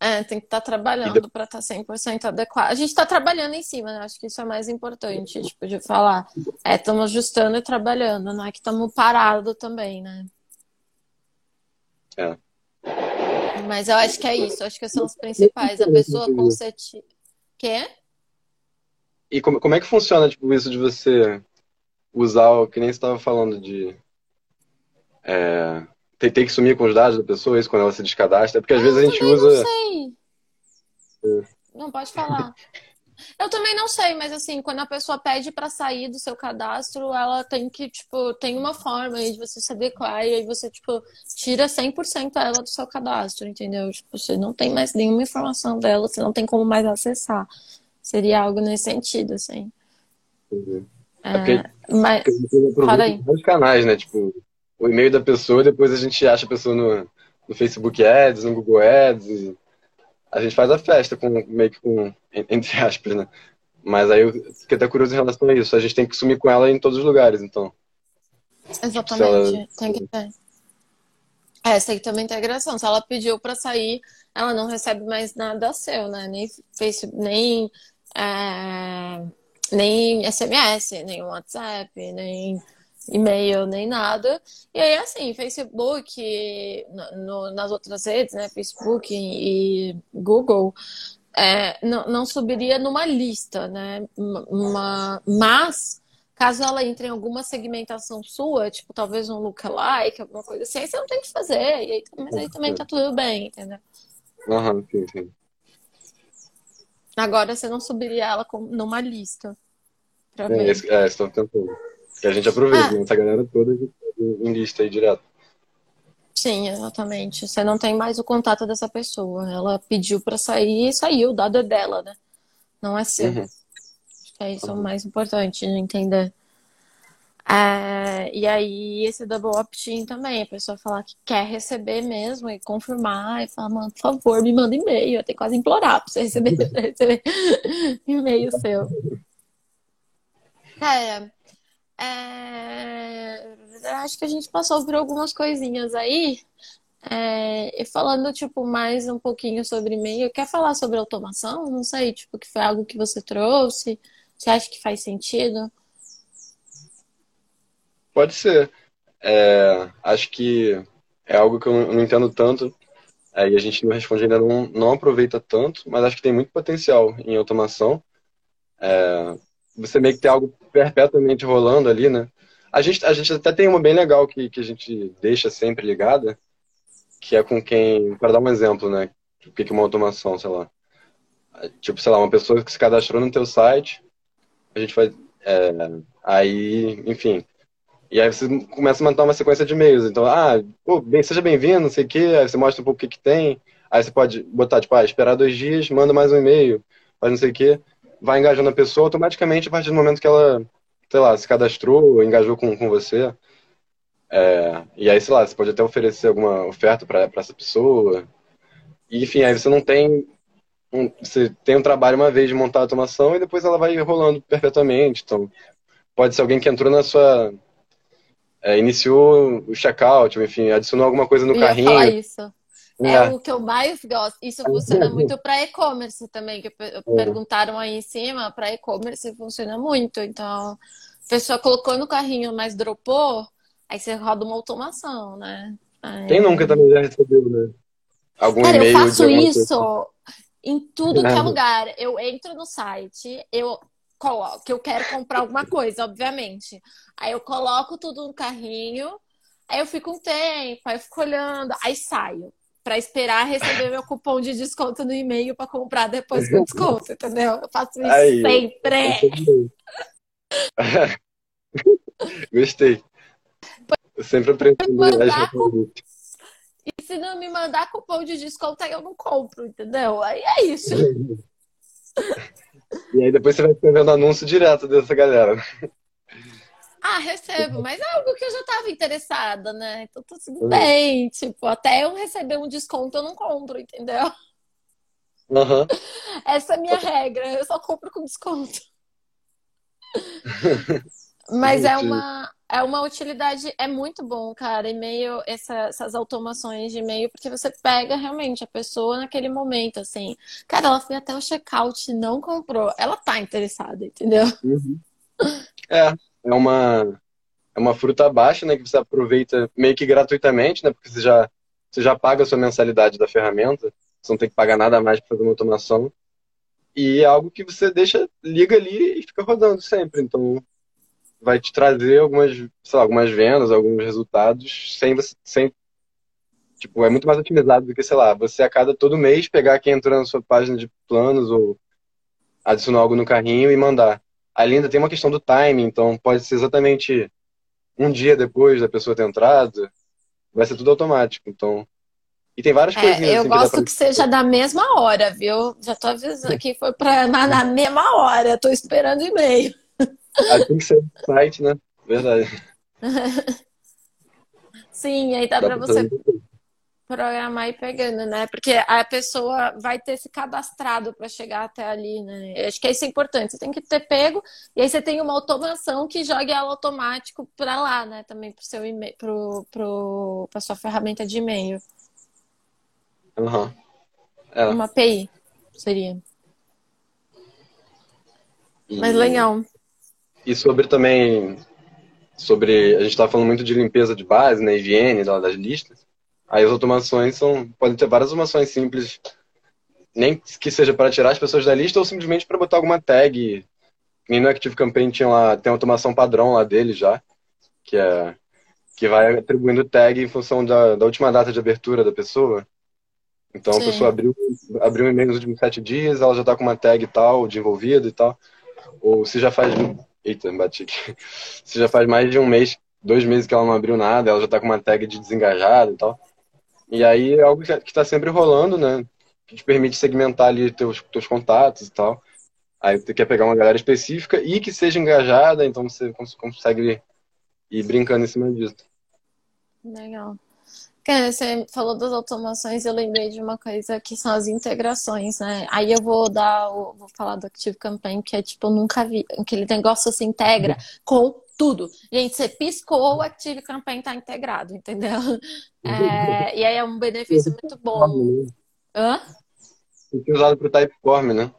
É, tem que estar tá trabalhando para estar 100% adequado. A gente está trabalhando em cima, né? Acho que isso é mais importante, tipo, de falar. É, estamos ajustando e trabalhando, não é que estamos parados também, né? É. Mas eu acho que é isso, acho que são os principais. A pessoa com sete. Quê? E como, como é que funciona, tipo, isso de você usar o que nem você estava falando de. É, ter, ter, que sumir com os dados da pessoa, isso quando ela se descadastra? Porque às vezes a gente usa. Não sei. É. Não pode falar. Eu também não sei, mas assim, quando a pessoa pede para sair do seu cadastro, ela tem que, tipo, tem uma forma aí de você se adequar e aí você, tipo, tira 100% ela do seu cadastro, entendeu? Tipo, você não tem mais nenhuma informação dela, você não tem como mais acessar. Seria algo nesse sentido, assim. Uhum. É, é porque, mas, fala aí. vários canais, né? Tipo, o e-mail da pessoa, depois a gente acha a pessoa no, no Facebook Ads, no Google Ads, a gente faz a festa com meio que com entre aspas, né? Mas aí eu fiquei até curioso em relação a isso. A gente tem que sumir com ela em todos os lugares, então. Exatamente, ela... tem que ter. É, tem que ter uma integração. Se ela pediu para sair, ela não recebe mais nada seu, né? Nem Facebook, nem, é... nem SMS, nem WhatsApp, nem e-mail nem nada. E aí, assim, Facebook, no, nas outras redes, né? Facebook e Google, é, não, não, subiria numa lista, né? Uma, mas, caso ela entre em alguma segmentação sua, tipo, talvez um lookalike, alguma coisa assim, aí você não tem que fazer. E aí, mas aí também tá tudo bem, entendeu? Aham, sim, sim. Agora você não subiria ela numa lista. Pra é, ver. É, estou tentando. Que a gente aproveita, ah. essa galera toda em lista aí direto. Sim, exatamente. Você não tem mais o contato dessa pessoa. Ela pediu para sair e saiu, o dado é dela, né? Não é seu. Uhum. Acho que é isso uhum. o mais importante de entender. É, e aí, esse double opt-in também, a pessoa falar que quer receber mesmo e confirmar e falar, mano, por favor, me manda e-mail. Eu tenho quase implorar pra você receber, receber e-mail seu. É, é, acho que a gente passou por algumas coisinhas aí. É, e falando, tipo, mais um pouquinho sobre e-mail, quer falar sobre automação? Não sei, tipo, que foi algo que você trouxe? Você acha que faz sentido? Pode ser. É, acho que é algo que eu não entendo tanto é, e a gente não responde ainda não, não aproveita tanto, mas acho que tem muito potencial em automação. É, você meio que tem algo perpetuamente rolando ali, né? A gente, a gente até tem uma bem legal que, que a gente deixa sempre ligada, que é com quem, para dar um exemplo, né? O que é uma automação, sei lá. Tipo, sei lá, uma pessoa que se cadastrou no teu site, a gente faz. É, aí, enfim. E aí você começa a mandar uma sequência de e-mails. Então, ah, pô, bem, seja bem-vindo, não sei o quê. Aí você mostra um pouco o que, que tem. Aí você pode botar, tipo, ah, esperar dois dias, manda mais um e-mail, faz não sei o quê vai engajando a pessoa automaticamente a partir do momento que ela, sei lá, se cadastrou, engajou com, com você. É, e aí, sei lá, você pode até oferecer alguma oferta para essa pessoa. E, enfim, aí você não tem. Um, você tem um trabalho uma vez de montar a automação e depois ela vai rolando perpetuamente. Então, pode ser alguém que entrou na sua. É, iniciou o checkout, enfim, adicionou alguma coisa no Eu carrinho. Falar isso. É, é o que eu mais gosto. Isso funciona muito para e-commerce também, que é. perguntaram aí em cima. Para e-commerce funciona muito. Então, a pessoa colocou no carrinho, mas dropou, aí você roda uma automação, né? Aí... Quem nunca também já recebeu, né? Algum Cara, eu faço isso em tudo que é lugar. Eu entro no site, eu coloco que eu quero comprar alguma coisa, obviamente. Aí eu coloco tudo no carrinho, aí eu fico um tempo, aí eu fico olhando, aí saio para esperar receber meu cupom de desconto no e-mail para comprar depois com desconto, entendeu? Eu faço isso Aí, sempre. Gostei. Eu sempre aprendo mandar E se não me mandar cupom de desconto, aí eu não compro, entendeu? Aí é isso. E aí depois você vai escrevendo anúncio direto dessa galera. Ah, recebo, mas é algo que eu já estava interessada, né? Então tá tudo uhum. bem. Tipo, até eu receber um desconto, eu não compro, entendeu? Uhum. Essa é a minha regra, eu só compro com desconto. Mas é uma, é uma utilidade, é muito bom, cara, e-mail, essa, essas automações de e-mail, porque você pega realmente a pessoa naquele momento, assim. Cara, ela foi até o checkout não comprou. Ela tá interessada, entendeu? Uhum. É, é uma, é uma fruta baixa, né, que você aproveita meio que gratuitamente, né, porque você já, você já paga a sua mensalidade da ferramenta, você não tem que pagar nada mais para fazer uma automação. E é algo que você deixa, liga ali e fica rodando sempre. Então, vai te trazer algumas, sei lá, algumas vendas, alguns resultados sem você, sem tipo, é muito mais otimizado do que, sei lá, você a cada todo mês pegar quem entrou na sua página de planos ou adicionar algo no carrinho e mandar. Ali ainda tem uma questão do timing, então pode ser exatamente um dia depois da pessoa ter entrado, vai ser tudo automático. Então, e tem várias é, coisinhas. Eu assim, gosto que, que seja da mesma hora, viu? Já tô avisando que foi para na mesma hora. Tô esperando e-mail. Ah, tem que ser site, né? Verdade. Sim, aí dá, dá para você programar e pegando, né? Porque a pessoa vai ter se cadastrado para chegar até ali, né? Acho que isso é importante. Você tem que ter pego e aí você tem uma automação que jogue ela automático para lá, né? Também para seu e-mail, pro, pro, para sua ferramenta de e-mail. Uhum. É. Uma API seria. E... Mas legal. E sobre também, sobre, a gente estava falando muito de limpeza de base, né, higiene das listas. Aí as automações são, podem ter várias automações simples, nem que seja para tirar as pessoas da lista ou simplesmente para botar alguma tag. Nem no Active Campaign tinha lá, tem uma automação padrão lá dele já, que é que vai atribuindo tag em função da, da última data de abertura da pessoa. Então Sim. a pessoa abriu, abriu um e-mail nos últimos sete dias, ela já está com uma tag tal, de envolvido e tal. Ou se já faz Eita, bati aqui. Você já faz mais de um mês, dois meses que ela não abriu nada, ela já tá com uma tag de desengajado e tal. E aí é algo que está sempre rolando, né? Que te permite segmentar ali teus, teus contatos e tal. Aí você quer pegar uma galera específica e que seja engajada, então você consegue ir brincando em cima disso. Legal. Cara, você falou das automações, eu lembrei de uma coisa que são as integrações, né? Aí eu vou dar, o, vou falar do Active Campaign, que é tipo, eu nunca vi, aquele negócio se integra com tudo. Gente, você piscou, o Active Campaign tá integrado, entendeu? É, e aí é um benefício muito bom. Hã? Tem que usado para o Typeform, né?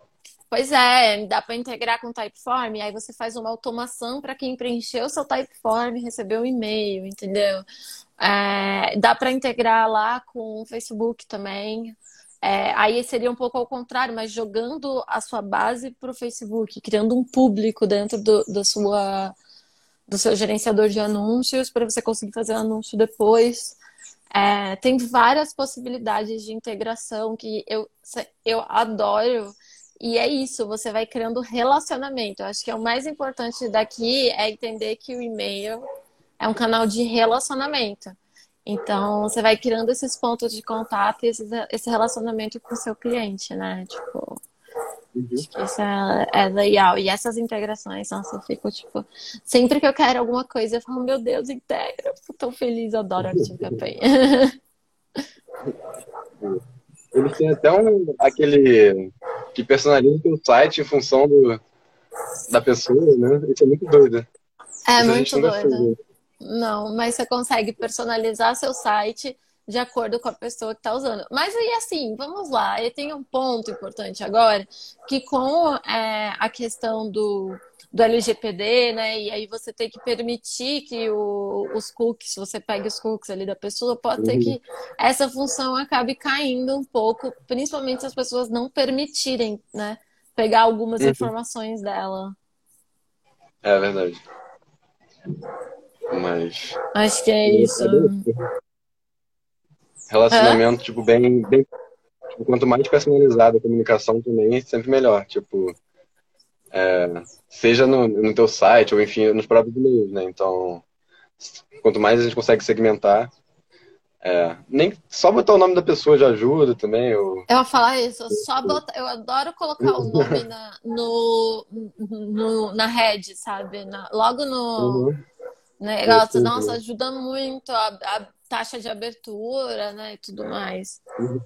Pois é, dá para integrar com o Typeform, aí você faz uma automação para quem preencheu o seu Typeform recebeu um e-mail, entendeu? É, dá para integrar lá com o Facebook também. É, aí seria um pouco ao contrário, mas jogando a sua base para o Facebook, criando um público dentro do, do, sua, do seu gerenciador de anúncios para você conseguir fazer anúncio depois. É, tem várias possibilidades de integração que eu, eu adoro. E é isso, você vai criando relacionamento. Eu acho que é o mais importante daqui é entender que o e-mail é um canal de relacionamento. Então, você vai criando esses pontos de contato e esse, esse relacionamento com o seu cliente, né? Tipo, uhum. acho que isso é, é, legal. E essas integrações, nossa, eu fico, tipo, sempre que eu quero alguma coisa, eu falo, meu Deus, integra. Fico tão feliz, adoro Active Campaign. Eles têm até um, aquele que personaliza o site em função do, da pessoa, né? Isso é muito doido. É Isso muito doido. Não, mas você consegue personalizar seu site de acordo com a pessoa que está usando. Mas aí, assim, vamos lá. E tem um ponto importante agora, que com é, a questão do, do LGPD, né? E aí você tem que permitir que o, os cookies, você pegue os cookies ali da pessoa, pode ser que essa função acabe caindo um pouco, principalmente se as pessoas não permitirem, né? Pegar algumas uhum. informações dela. É verdade. Mas. Acho que é isso. Relacionamento, Hã? tipo, bem. bem tipo, quanto mais personalizada a comunicação também, sempre melhor. Tipo. É, seja no, no teu site ou enfim nos próprios e-mails, né? Então, quanto mais a gente consegue segmentar, é, nem só botar o nome da pessoa já ajuda também. Eu, eu vou falar isso, só botar, eu adoro colocar o nome na, no, no, na rede, sabe? Na, logo no, uhum Negócio, nossa, ajuda muito a, a taxa de abertura, né? E tudo mais. Uhum.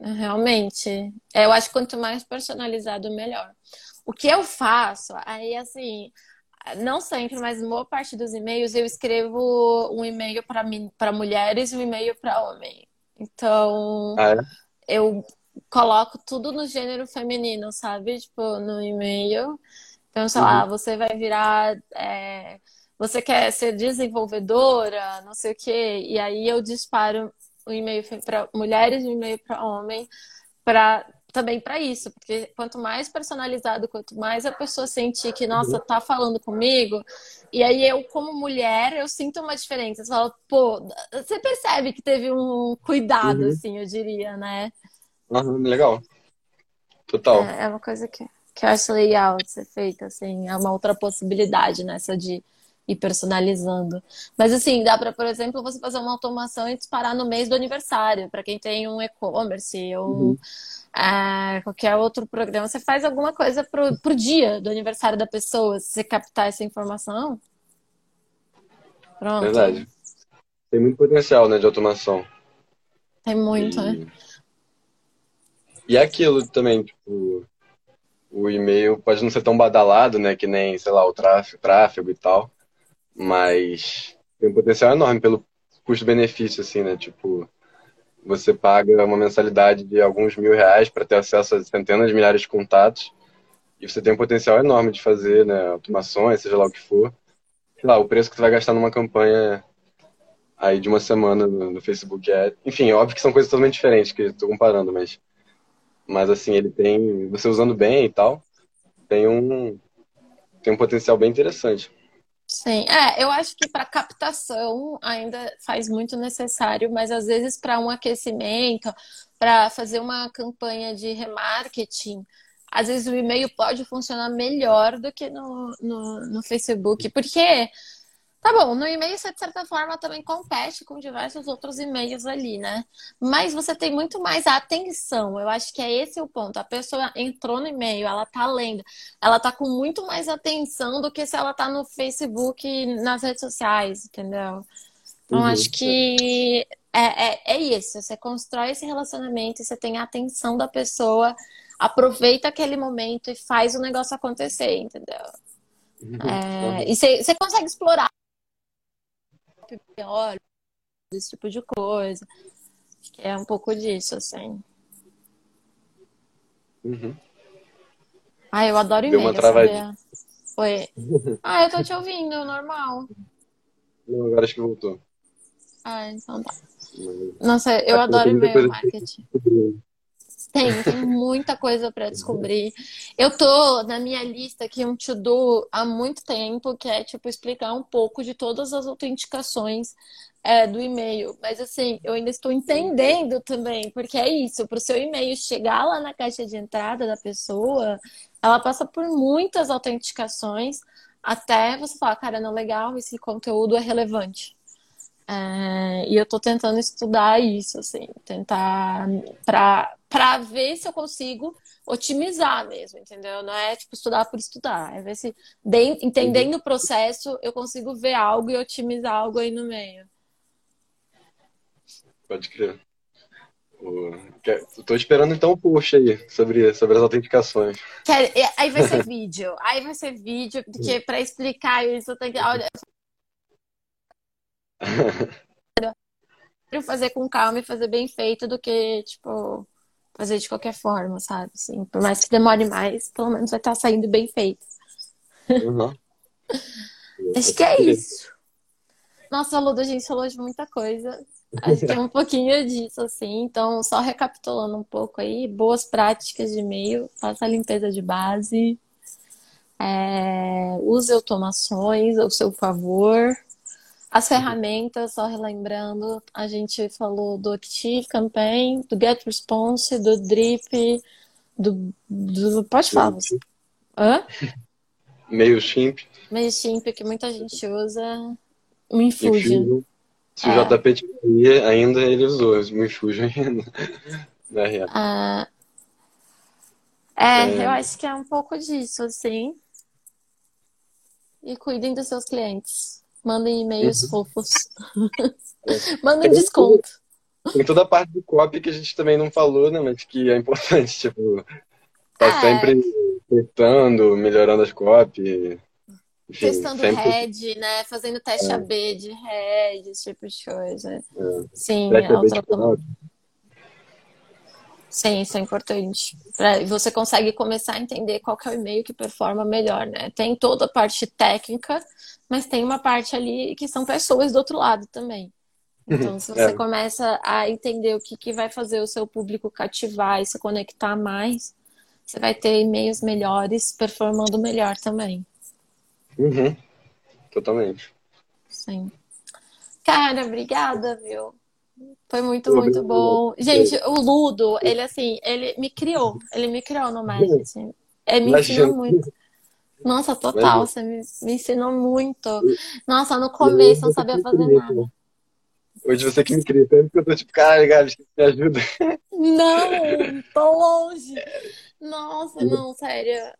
Realmente. É, Eu acho que quanto mais personalizado, melhor. O que eu faço, aí assim, não sempre, mas boa parte dos e-mails eu escrevo um e-mail para mulheres e um e-mail para homem. Então, Ah, é? eu coloco tudo no gênero feminino, sabe? Tipo, no e-mail. Então, sei lá, Uhum. você vai virar. é, você quer ser desenvolvedora, não sei o quê. E aí eu disparo o e-mail para mulheres e o e-mail para homem, para também para isso, porque quanto mais personalizado, quanto mais a pessoa sentir que, nossa, Uhum. tá falando comigo, e aí eu, como mulher, eu sinto uma diferença. Você fala, pô, você percebe que teve um cuidado, Uhum. assim, eu diria, né? Aham, legal. Total. É, é uma coisa que, que eu acho legal de ser feita, assim, é uma outra possibilidade nessa de ir personalizando. Mas assim, dá para, por exemplo, você fazer uma automação e disparar no mês do aniversário, para quem tem um e-commerce ou Uhum. é, qualquer outro programa, você faz alguma coisa pro, pro dia do aniversário da pessoa, se você captar essa informação, pronto, Verdade. Tem muito potencial, né, de automação. tem muito, né? E, e é aquilo também, tipo, o e-mail pode não ser tão badalado, né, que nem, sei lá, o tráfego, tráfego e tal, mas tem um potencial enorme pelo custo-benefício, assim, né? Tipo, você paga uma mensalidade de alguns mil reais para ter acesso a centenas de milhares de contatos e você tem um potencial enorme de fazer, né, automações, seja lá o que for. Sei lá, o preço que você vai gastar numa campanha aí de uma semana no, no Facebook é. Enfim, é óbvio que são coisas totalmente diferentes que tô comparando, mas, mas assim, ele tem. Você usando bem e tal, tem um, tem um potencial bem interessante. Sim, é, eu acho que para captação ainda faz muito necessário, mas às vezes para um aquecimento, para fazer uma campanha de remarketing, às vezes o e-mail pode funcionar melhor do que no, no, no Facebook, porque Tá bom, no e-mail você de certa forma também compete com diversos outros e-mails ali, né? Mas você tem muito mais atenção. Eu acho que é esse o ponto. A pessoa entrou no e-mail, ela tá lendo, ela tá com muito mais atenção do que se ela tá no Facebook, nas redes sociais, entendeu? Então Uhum, acho que é, é, é isso. Você constrói esse relacionamento, você tem a atenção da pessoa, aproveita aquele momento e faz o negócio acontecer, entendeu? É, e você, você consegue explorar olha, esse tipo de coisa. Acho que é um pouco disso, assim. Uhum. Ah, eu adoro Deu uma e-mail, travadinha. sabia? Oi. Ah, eu tô te ouvindo, normal. Não, agora acho que voltou. Ah, então tá. Nossa, eu que adoro e-mail marketing. Tem, tem muita coisa para descobrir. Eu tô na minha lista aqui um to-do há muito tempo, que é tipo explicar um pouco de todas as autenticações é, do e-mail. Mas assim, eu ainda estou entendendo também, porque é isso, para o seu e-mail chegar lá na caixa de entrada da pessoa, ela passa por muitas autenticações até você falar, cara, não legal, esse conteúdo é relevante. É, e eu tô tentando estudar isso, assim, tentar pra, pra ver se eu consigo otimizar mesmo, entendeu? Não é tipo estudar por estudar, é ver se de- entendendo o processo eu consigo ver algo e otimizar algo aí no meio. Pode crer. Tô esperando então o post aí sobre, sobre as autenticações. Aí vai ser vídeo, aí vai ser vídeo, porque pra explicar isso eu tenho que olha, prefiro fazer com calma e fazer bem feito do que, tipo, fazer de qualquer forma, sabe? Assim, por mais que demore mais, pelo menos vai estar saindo bem feito. Uhum. Acho que é isso. Nossa, Luda, a gente falou de muita coisa. Acho que é um pouquinho disso, assim. Então, só recapitulando um pouco aí, boas práticas de e-mail, faça a limpeza de base, é, use automações ao seu favor. As ferramentas, só relembrando, a gente falou do Active Campaign, do Get Response, do Drip, do, do... Pode falar, você. Hã? MailChimp, MailChimp, que muita gente usa. O Infusion. Infusion. Se o É. JP tiver ainda, ele usou o Infusion ainda. Na real. Ah, é, É. eu acho que é um pouco disso, assim. E cuidem dos seus clientes. Mandem e-mails uhum. fofos. Mandem desconto. Tem toda a parte do copy que a gente também não falou, né? Mas que é importante, tipo, tá é. sempre testando, melhorando as copy. Enfim, Testando sempre... head, né? Fazendo teste é. AB de head, esse tipo de coisa. É. Sim, é outra... Sim, isso é importante. Pra, você consegue começar a entender qual é o e-mail que performa melhor, né? Tem toda a parte técnica, mas tem uma parte ali que são pessoas do outro lado também. Então, se você é. começa a entender o que, que vai fazer o seu público cativar e se conectar mais, você vai ter e-mails melhores, performando melhor também. Uhum. Totalmente. Sim. Cara, obrigada, viu? Foi muito, muito bom. Gente, o Ludo, ele assim, ele me criou. Ele me criou no marketing. Ele me ensinou muito. Nossa, total, você me, me ensinou muito. Nossa, no começo não sabia fazer nada. Hoje você que me cria, tanto que eu tô tipo, caralho, Gabi, me ajuda. Não, tô longe. Nossa, não, sério.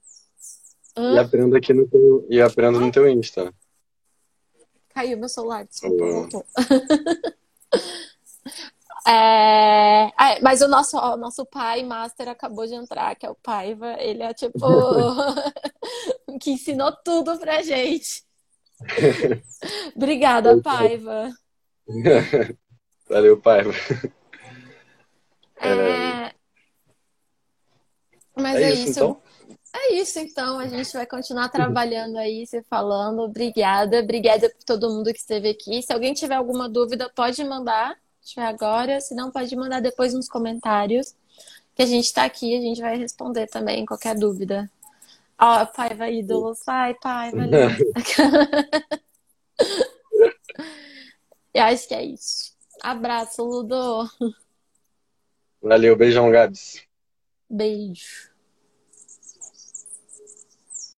Hã? E aprendo aqui no teu, e aprendo no teu Insta. Caiu meu celular, desculpa. É... é... mas o nosso, o nosso pai master acabou de entrar, que é o Paiva. Ele é tipo que ensinou tudo pra gente. Obrigada, Paiva. Valeu, Paiva. É... Mas é, é isso. Então? É isso, então. A gente vai continuar trabalhando aí, se falando. Obrigada. Obrigada por todo mundo que esteve aqui. Se alguém tiver alguma dúvida, pode mandar. Tiver agora. Se não, pode mandar depois nos comentários. Que a gente está aqui a gente vai responder também qualquer dúvida. Ó, oh, Paiva ídolo. Sai, Paiva. Eu acho que é isso. Abraço, Ludo. Valeu, beijão, Gabs. Beijo.